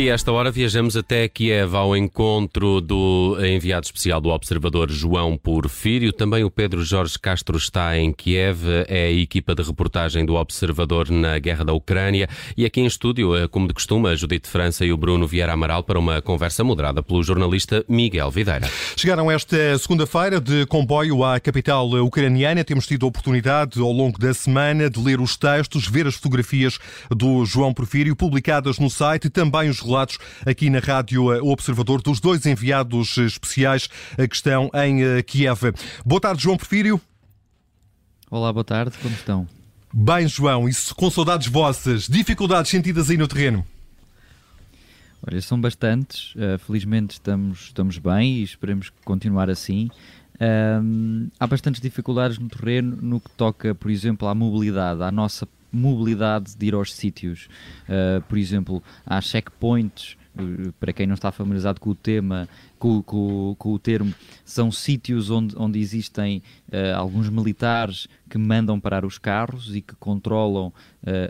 E esta hora viajamos até Kiev ao encontro do enviado especial do Observador João Porfírio. Também o Pedro Jorge Castro está em Kiev, é a equipa de reportagem do Observador na guerra da Ucrânia. E aqui em estúdio, eh, como de costume, a Judite França e o Bruno Vieira Amaral para uma conversa moderada pelo jornalista Miguel Videira. Chegaram esta segunda-feira de comboio à capital ucraniana. Temos tido a oportunidade ao longo da semana de ler os textos, ver as fotografias do João Porfírio publicadas no site também os relatos aqui na Rádio eh, Observador dos dois enviados especiais eh, que estão em eh, Kiev. Boa tarde, João Porfírio. Olá, boa tarde, como estão? Bem, João, isso com saudades vossas, dificuldades sentidas aí no terreno? Olha, são bastantes. Uh, felizmente estamos, estamos bem e esperemos continuar assim. Um, há bastantes dificuldades no terreno no que toca, por exemplo, à mobilidade, à nossa mobilidade de ir aos sítios. Uh, por exemplo, há checkpoints, uh, para quem não está familiarizado com o tema, com, com, com o termo, são sítios onde, onde existem uh, alguns militares que mandam parar os carros e que controlam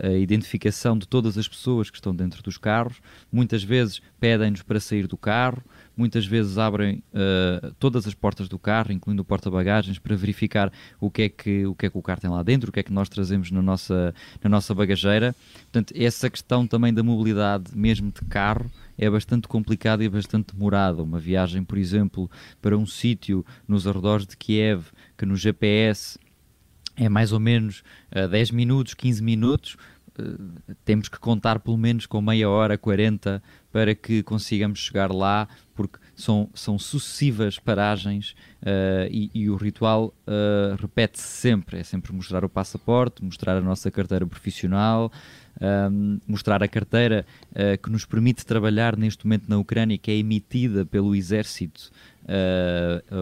a identificação de todas as pessoas que estão dentro dos carros. Muitas vezes pedem-nos para sair do carro muitas vezes abrem uh, todas as portas do carro, incluindo o porta-bagagens, para verificar o que, é que, o que é que o carro tem lá dentro, o que é que nós trazemos na nossa, na nossa bagageira. Portanto, essa questão também da mobilidade, mesmo de carro, é bastante complicada e bastante demorada. Uma viagem, por exemplo, para um sítio nos arredores de Kiev, que no GPS é mais ou menos uh, 10 minutos, 15 minutos, temos que contar pelo menos com meia hora, 40 para que consigamos chegar lá, porque são, são sucessivas paragens uh, e, e, o ritual uh, repete-se sempre. É sempre mostrar o passaporte, mostrar a nossa carteira profissional, um, ehm, mostrar a carteira uh, que nos permite trabalhar neste momento na Ucrânia, que é emitida pelo exército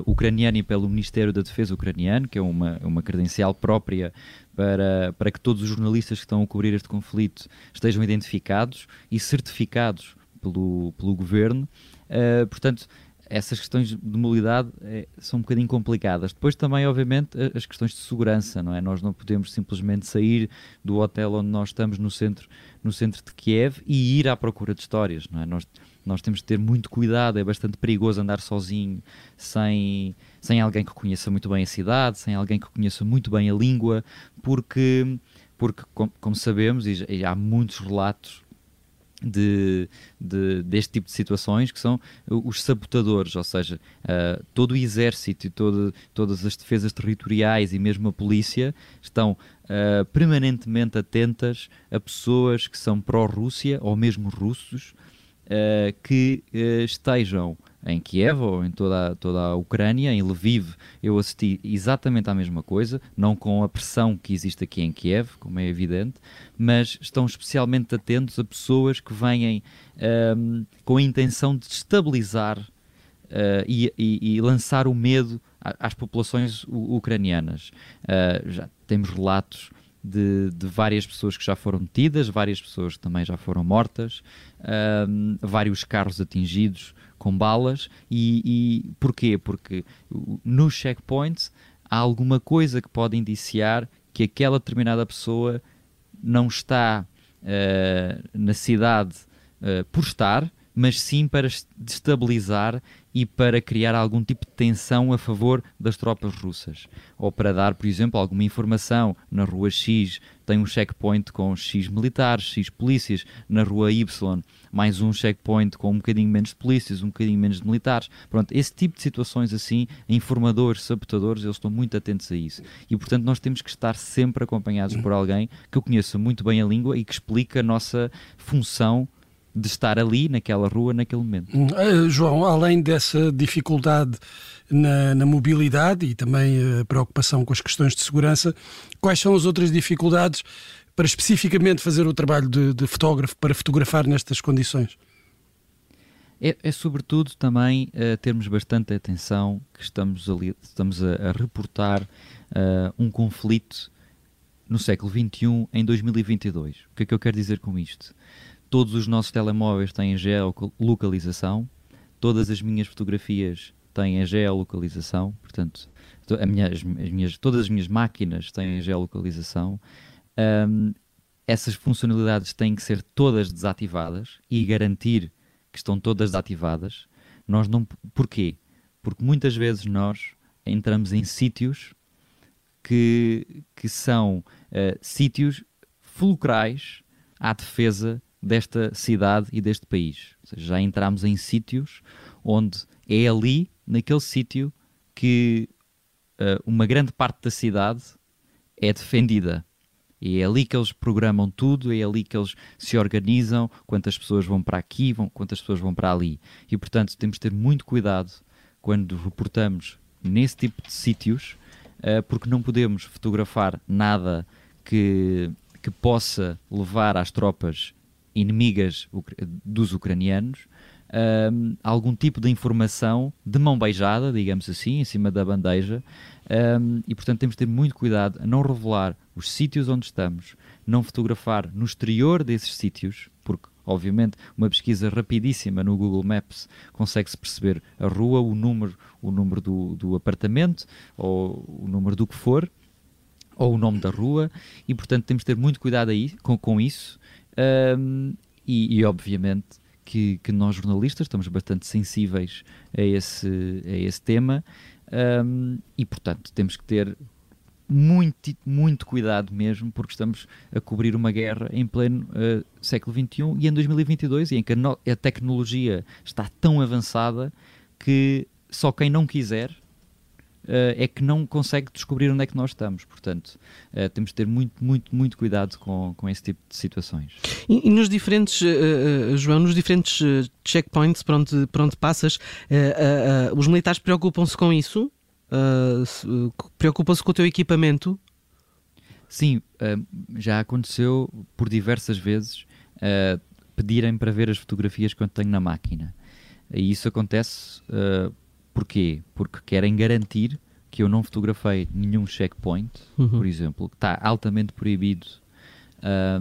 ucraniano e pelo Ministério da Defesa ucraniano, que é uma, uma credencial própria para, para que todos os jornalistas que estão a cobrir este conflito estejam identificados e certificados pelo, pelo governo. Uh, portanto, essas questões de mobilidade é, são um bocadinho complicadas. Depois também, obviamente, as questões de segurança, não é? Nós não podemos simplesmente sair do hotel onde nós estamos no centro, no centro de Kiev e ir à procura de histórias, não é? Nós, nós temos de ter muito cuidado, é bastante perigoso andar sozinho, sem, sem alguém que conheça muito bem a cidade, sem alguém que conheça muito bem a língua, porque, porque como, como sabemos, e, e há muitos relatos de, de, deste tipo de situações que são os sabotadores, ou seja, uh, todo o exército e todo, todas as defesas territoriais e mesmo a polícia estão uh, permanentemente atentas a pessoas que são pró-Rússia ou mesmo russos uh, que estejam em Kiev ou em toda, toda a Ucrânia, em Lviv, eu assisti exatamente à mesma coisa, não com a pressão que existe aqui em Kiev, como é evidente, mas estão especialmente atentos a pessoas que vêm um, com a intenção de estabilizar uh, e, e, e, lançar o medo às populações ucranianas. Uh, já temos relatos de, de, várias pessoas que já foram detidas, várias pessoas que também já foram mortas, um, vários carros atingidos com balas. E, e porquê? Porque nos checkpoints há alguma coisa que pode indiciar que aquela determinada pessoa não está uh, na cidade uh, por estar, mas sim para destabilizar e para criar algum tipo de tensão a favor das tropas russas. Ou para dar, por exemplo, alguma informação na rua X tem um checkpoint com X militares, X polícias, na rua Y mais um checkpoint com um bocadinho menos de polícias, um bocadinho menos de militares. Pronto, esse tipo de situações assim, informadores, sabotadores, eles estão muito atentos a isso. E portanto nós temos que estar sempre acompanhados por alguém que conheça muito bem a língua e que explique a nossa função de estar ali, naquela rua, naquele momento. Uh, João, além dessa dificuldade na, na, mobilidade e também a preocupação com as questões de segurança, quais são as outras dificuldades para especificamente fazer o trabalho de, de fotógrafo, para fotografar nestas condições? É, é, sobretudo também uh, termos bastante atenção que estamos, ali, estamos a, a reportar uh, um conflito no século XXI em 2022. O que é que eu quero dizer com isto? Todos os nossos telemóveis têm geolocalização, todas as minhas fotografias têm a geolocalização, portanto, minha, as, as minhas, todas as minhas máquinas têm a geolocalização. Um, essas funcionalidades têm que ser todas desativadas e garantir que estão todas ativadas. Nós não, porquê? Porque muitas vezes nós entramos em sítios que, que são uh, sítios fulcrais à defesa desta cidade e deste país. Ou seja, já entramos em sítios onde é ali, naquele sítio, que uh, uma grande parte da cidade é defendida. E é ali que eles programam tudo, é ali que eles se organizam, quantas pessoas vão para aqui, vão, quantas pessoas vão para ali. E portanto temos de ter muito cuidado quando reportamos nesse tipo de sítios, uh, porque não podemos fotografar nada que, que possa levar às tropas inimigas dos ucranianos um, algum tipo de informação de mão beijada, digamos assim, em cima da bandeja, um, e portanto temos de ter muito cuidado a não revelar os sítios onde estamos, não fotografar no exterior desses sítios, porque obviamente uma pesquisa rapidíssima no Google Maps consegue-se perceber a rua, o número, o número do, do apartamento ou o número do que for, ou o nome da rua, e portanto temos de ter muito cuidado aí com, com isso. Um, e, e, obviamente que, que, nós jornalistas estamos bastante sensíveis a esse, a esse tema. Um, e portanto temos que ter muito, muito cuidado mesmo porque estamos a cobrir uma guerra em pleno uh, século XXI e em 2022 e em que a, no, a tecnologia está tão avançada que só quem não quiser é que não consegue descobrir onde é que nós estamos. Portanto, uh, temos de ter muito, muito, muito cuidado com, com esse tipo de situações. E, e nos diferentes, uh, João, nos diferentes checkpoints por onde, por onde passas, os militares preocupam-se com isso? preocupam-se com o teu equipamento? Sim, já aconteceu por diversas vezes pedirem para ver as fotografias que eu tenho na máquina. E isso acontece Porquê? Porque querem garantir que eu não fotografei nenhum checkpoint, uhum. por exemplo, que está altamente proibido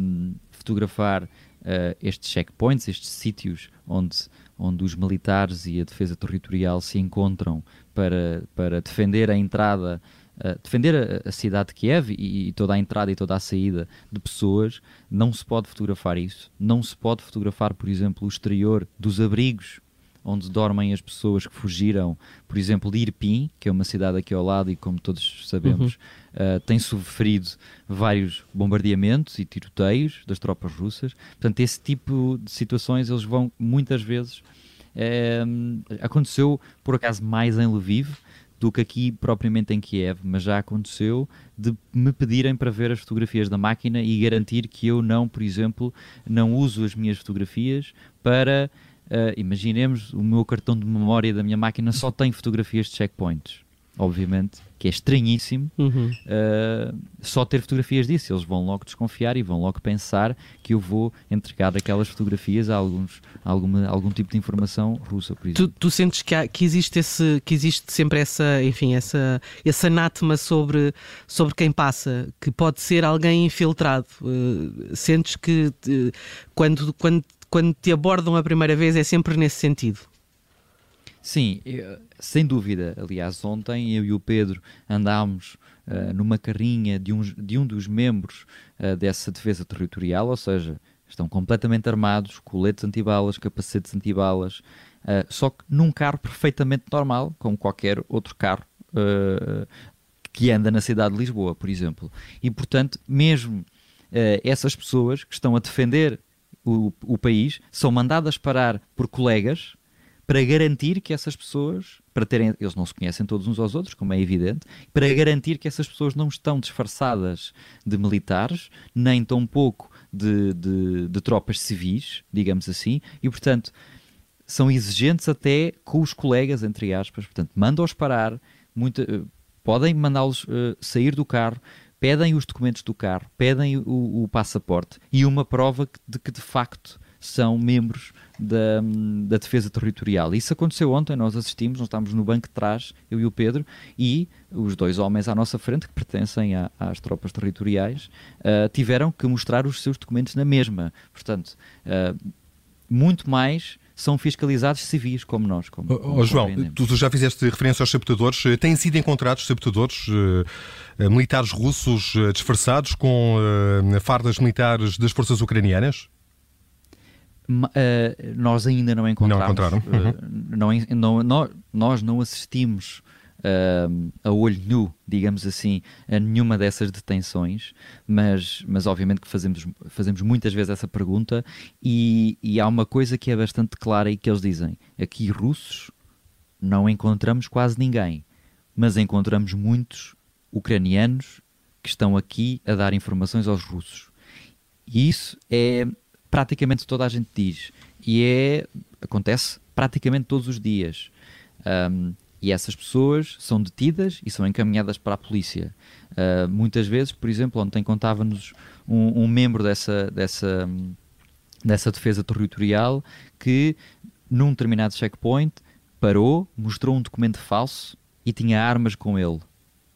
um, fotografar uh, estes checkpoints, estes sítios onde, onde os militares e a defesa territorial se encontram para, para defender a entrada, uh, defender a, a, cidade de Kiev e, e, toda a entrada e toda a saída de pessoas. Não se pode fotografar isso. Não se pode fotografar, por exemplo, o exterior dos abrigos onde dormem as pessoas que fugiram, por exemplo, de Irpin, que é uma cidade aqui ao lado e, como todos sabemos, uhum. uh, tem sofrido vários bombardeamentos e tiroteios das tropas russas. Portanto, esse tipo de situações eles vão muitas vezes. Uh, aconteceu, por acaso, mais em Lviv do que aqui propriamente em Kiev, mas já aconteceu de me pedirem para ver as fotografias da máquina e garantir que eu não, por exemplo, não uso as minhas fotografias para Uh, imaginemos, o meu cartão de memória da minha máquina só tem fotografias de checkpoints. Obviamente, que é estranhíssimo uhum. uh, só ter fotografias disso. Eles vão logo desconfiar e vão logo pensar que eu vou entregar aquelas fotografias a, alguns, a alguma, algum tipo de informação russa, por exemplo. Tu, tu sentes que, há, que, existe esse, que existe sempre essa, enfim, essa, esse anátema sobre, sobre quem passa, que pode ser alguém infiltrado. Uh, sentes que quando, quando quando te abordam a primeira vez é sempre nesse sentido. Sim, sem dúvida. Aliás, ontem eu e o Pedro andámos uh, numa carrinha de um, de um dos membros uh, dessa defesa territorial, ou seja, estão completamente armados, coletes antibalas, capacetes antibalas, uh, só que num carro perfeitamente normal, como qualquer outro carro que anda na cidade de Lisboa, por exemplo. E, portanto, mesmo essas pessoas que estão a defender o, o país são mandadas parar por colegas para garantir que essas pessoas, para terem, eles não se conhecem todos uns aos outros, como é evidente, para garantir que essas pessoas não estão disfarçadas de militares, nem tão pouco de, de, de tropas civis, digamos assim, e portanto são exigentes até com os colegas, entre aspas, portanto mandam-os parar, muita, eh, podem mandá-los uh, sair do carro, pedem os documentos do carro, pedem o, o passaporte e uma prova de que de facto são membros da, da defesa territorial. Isso aconteceu ontem, nós assistimos, nós estávamos no banco de trás, eu e o Pedro, e os dois homens à nossa frente, que pertencem a, às tropas territoriais, uh, tiveram que mostrar os seus documentos na mesma. Portanto, uh, muito mais são fiscalizados civis, como nós. Como, como oh, João, tu já fizeste referência aos sabotadores. Eh, têm sido encontrados sabotadores uh, militares russos disfarçados com fardas militares das forças ucranianas? Uh, nós ainda não encontramos. Não encontraram. Uhum. Uh, não, não, nós não assistimos uh, a olho nu, digamos assim, a nenhuma dessas detenções, mas, mas obviamente que fazemos, fazemos muitas vezes essa pergunta e, e há uma coisa que é bastante clara e que eles dizem: aqui russos não encontramos quase ninguém, mas encontramos muitos ucranianos que estão aqui a dar informações aos russos. E isso é praticamente toda a gente diz. E é acontece praticamente todos os dias. Um, e essas pessoas são detidas e são encaminhadas para a polícia. Uh, muitas vezes, por exemplo, ontem contava-nos um, um, membro dessa, dessa, dessa defesa territorial que, num determinado checkpoint, parou, mostrou um documento falso e tinha armas com ele.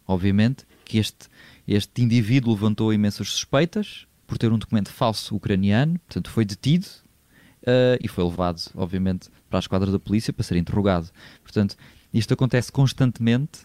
Obviamente que este, este indivíduo levantou imensas suspeitas por ter um documento falso ucraniano, portanto foi detido uh, e foi levado, obviamente, para a esquadra da polícia para ser interrogado. Portanto, isto acontece constantemente,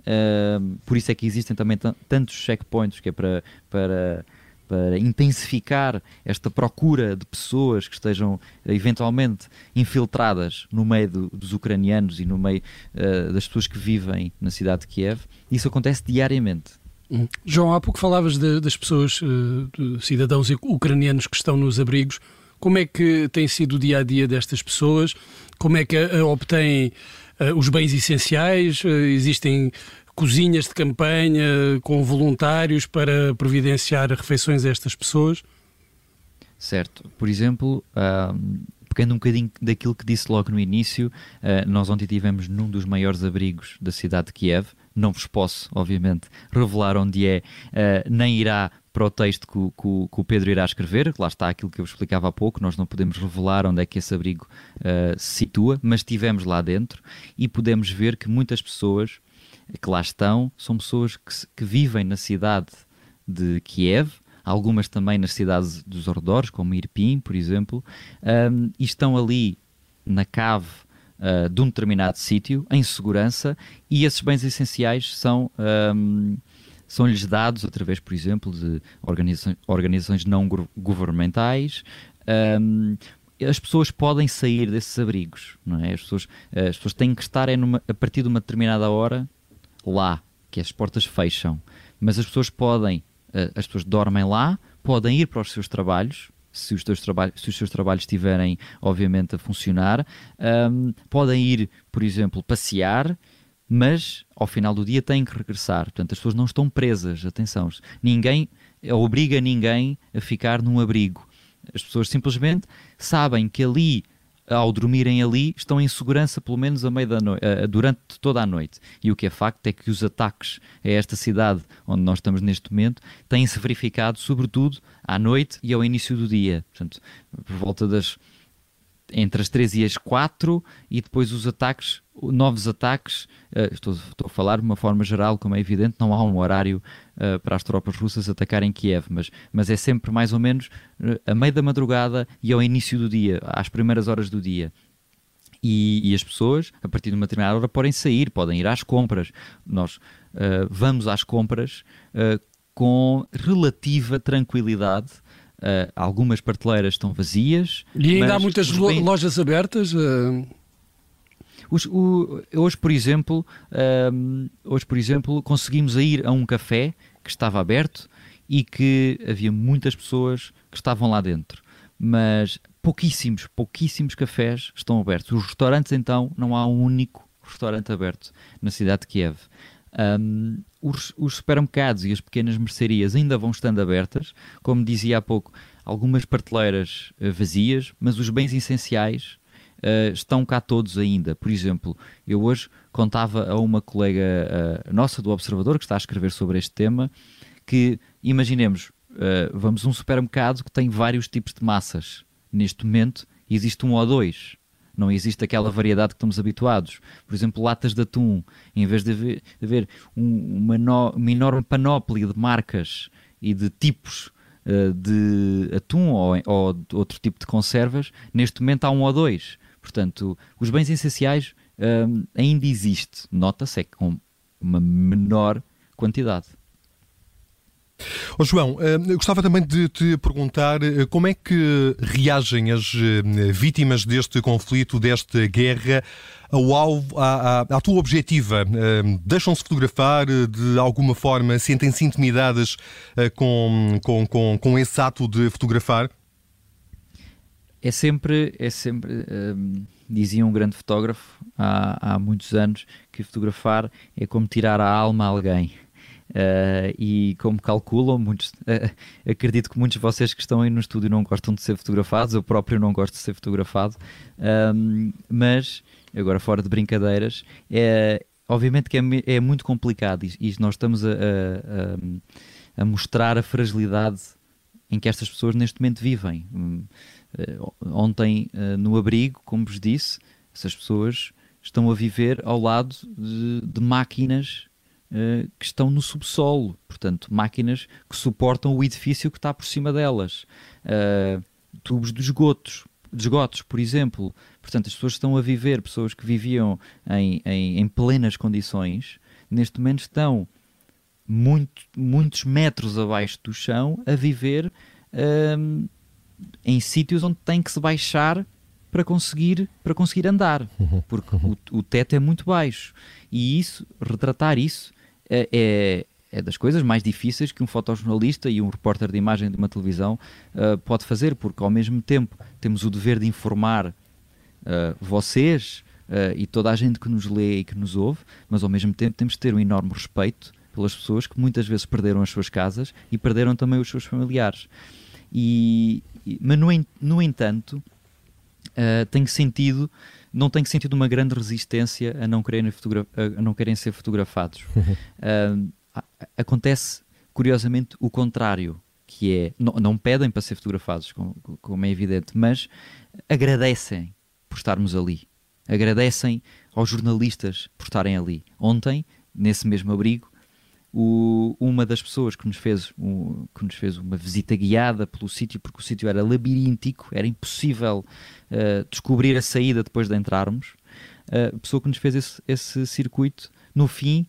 uh, por isso é que existem também tantos checkpoints que é para, para, para intensificar esta procura de pessoas que estejam eventualmente infiltradas no meio do, dos ucranianos e no meio uh, das pessoas que vivem na cidade de Kiev. Isso acontece diariamente. Hum. João, há pouco falavas de, das pessoas, uh, cidadãos ucranianos que estão nos abrigos. Como é que tem sido o dia a dia destas pessoas? Como é que obtêm os bens essenciais, uh, existem cozinhas de campanha com voluntários para providenciar refeições a estas pessoas? Certo. Por exemplo, pegando um bocadinho daquilo que disse logo no início, uh, nós ontem tivemos num dos maiores abrigos da cidade de Kiev. Não vos posso, obviamente, revelar onde é, uh, nem irá para o texto que, que, que, o Pedro irá escrever. Lá está aquilo que eu explicava há pouco. Nós não podemos revelar onde é que esse abrigo uh, se situa, mas estivemos lá dentro e podemos ver que muitas pessoas que lá estão são pessoas que, que vivem na cidade de Kiev, algumas também nas cidades dos arredores, como Irpin, por exemplo, um, e estão ali na cave uh, de um determinado sítio, em segurança, e esses bens essenciais são. Um, são-lhes dados através, por exemplo, de organizações, organizações não governamentais. Um, as pessoas podem sair desses abrigos, não é? As pessoas, as pessoas têm que estar é a partir de uma determinada hora lá, que as portas fecham. Mas as pessoas podem, eh, as pessoas dormem lá, podem ir para os seus trabalhos, se os, seus trabalhos, se os seus trabalhos estiverem, obviamente, a funcionar, um, podem ir, por exemplo, passear mas ao final do dia têm que regressar. Portanto, as pessoas não estão presas, atenção, ninguém obriga ninguém a ficar num abrigo. As pessoas simplesmente sabem que ali, ao dormirem ali, estão em segurança pelo menos a meio da no... durante toda a noite. E o que é facto é que os ataques a esta cidade onde nós estamos neste momento têm-se verificado sobretudo à noite e ao início do dia. Portanto, por volta das entre as 3 e as 4 e depois os ataques, novos ataques, uh, estou, estou, a falar de uma forma geral, como é evidente, não há um horário uh, para as tropas russas atacarem Kiev, mas, mas é sempre mais ou menos uh, a meio da madrugada e ao início do dia, às primeiras horas do dia. E, e, as pessoas, a partir de uma determinada hora, podem sair, podem ir às compras. Nós vamos às compras com relativa tranquilidade Uh, algumas prateleiras estão vazias. E ainda há muitas bem... lojas abertas? Uh... Os, o, hoje, por exemplo, uh, hoje, por exemplo, conseguimos ir a um café que estava aberto e que havia muitas pessoas que estavam lá dentro. Mas pouquíssimos, pouquíssimos cafés estão abertos. Os restaurantes, então, não há um único restaurante aberto na cidade de Kiev. Um, os, os, supermercados e as pequenas mercearias ainda vão estando abertas, como dizia há pouco, algumas prateleiras uh, vazias, mas os bens essenciais uh, estão cá todos ainda. Por exemplo, eu hoje contava a uma colega uh, nossa do Observador que está a escrever sobre este tema que, imaginemos, vamos a um supermercado que tem vários tipos de massas. Neste momento existe um ou dois não existe aquela variedade que estamos habituados. Por exemplo, latas de atum, em vez de haver, de haver um, uma, no, uma, enorme panóplia de marcas e de tipos uh, de atum ou, ou outro tipo de conservas, neste momento há um ou dois. Portanto, os bens essenciais uh, ainda existe, nota-se é com uma menor quantidade. Oh, João, gostava também de te perguntar como é que reagem as vítimas deste conflito, desta guerra, ao alvo, à, à, à tua objetiva? Deixam-se fotografar de alguma forma? Sentem-se intimidadas com, com, com, com esse ato de fotografar? É sempre, é sempre um, dizia um grande fotógrafo há, há muitos anos que fotografar é como tirar a alma a alguém. Uh, e como calculam, muitos, uh, acredito que muitos de vocês que estão aí no estúdio não gostam de ser fotografados, eu próprio não gosto de ser fotografado, um, mas agora fora de brincadeiras, é, obviamente que é, é muito complicado e, e nós estamos a, a, a, mostrar a fragilidade em que estas pessoas neste momento vivem. Uh, ontem, no abrigo, como vos disse, essas pessoas estão a viver ao lado de, de máquinas uh, que estão no subsolo, portanto, máquinas que suportam o edifício que está por cima delas, uh, tubos de esgotos, de esgotos, por exemplo. Portanto, as pessoas estão a viver, pessoas que viviam em, em, em plenas condições, neste momento estão muito, muitos metros abaixo do chão a viver uh, em sítios onde tem que se baixar para conseguir, para conseguir andar, uhum. porque o, o teto é muito baixo. E isso, retratar isso, é, é, é das coisas mais difíceis que um fotojornalista e um repórter de imagem de uma televisão uh, pode fazer, porque ao mesmo tempo temos o dever de informar uh, vocês uh, e toda a gente que nos lê e que nos ouve, mas ao mesmo tempo temos de ter um enorme respeito pelas pessoas que muitas vezes perderam as suas casas e perderam também os seus familiares. E, mas, no, no entanto, uh, tem sentido não tem sentido uma grande resistência a não quererem, a não querem ser fotografados. uh, acontece, curiosamente, o contrário, que é, não, não pedem para ser fotografados, como, como, é evidente, mas agradecem por estarmos ali. Agradecem aos jornalistas por estarem ali. Ontem, nesse mesmo abrigo, o, uma das pessoas que nos, fez, um, que nos fez uma visita guiada pelo sítio, porque o sítio era labiríntico, era impossível uh, descobrir a saída depois de entrarmos. Uh, a pessoa que nos fez esse, esse circuito, no fim,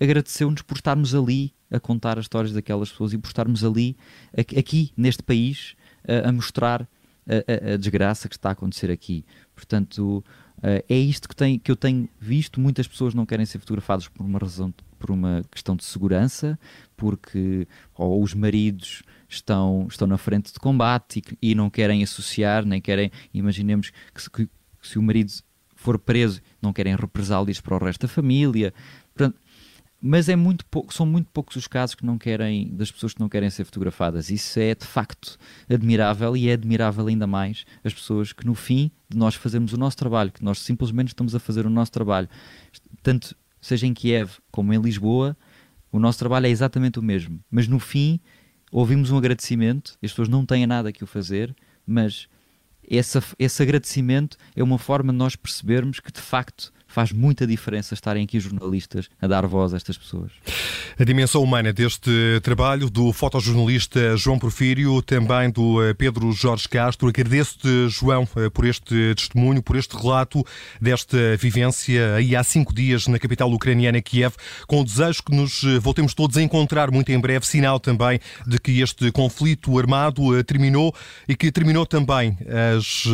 agradeceu-nos por estarmos ali a contar as histórias daquelas pessoas e por estarmos ali, aqui, neste país, uh, a mostrar a, a, a, desgraça que está a acontecer aqui. Portanto, uh, é isto que, tem, que eu tenho visto. Muitas pessoas não querem ser fotografadas por uma razão por uma questão de segurança, porque ou os maridos estão, estão na frente de combate e, e não querem associar, nem querem, imaginemos que se, que, se o marido for preso, não querem represálias para o resto da família. Portanto, mas é muito pouco, são muito poucos os casos que não querem, das pessoas que não querem ser fotografadas. Isso é de facto admirável e é admirável ainda mais as pessoas que no fim de nós fazermos o nosso trabalho, que nós simplesmente estamos a fazer o nosso trabalho, tanto seja em Kiev como em Lisboa, o nosso trabalho é exatamente o mesmo. Mas no fim, ouvimos um agradecimento, as pessoas não têm nada que o fazer, mas essa, esse agradecimento é uma forma de nós percebermos que de facto faz muita diferença estarem aqui jornalistas a dar voz a estas pessoas. A dimensão humana deste trabalho do fotojornalista João Porfírio, também do eh, Pedro Jorge Castro. Agradeço-te, João, eh, por este testemunho, por este relato desta vivência aí há cinco dias na capital ucraniana, Kiev, com o desejo que nos eh, voltemos todos a encontrar muito em breve, sinal também de que este conflito armado terminou e que terminou também, as,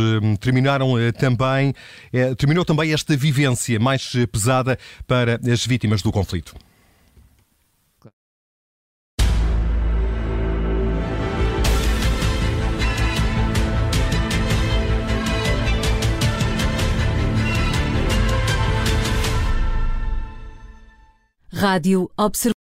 terminaram também, terminou também esta vivência mais pesada para as vítimas do conflito. Rádio Observatório.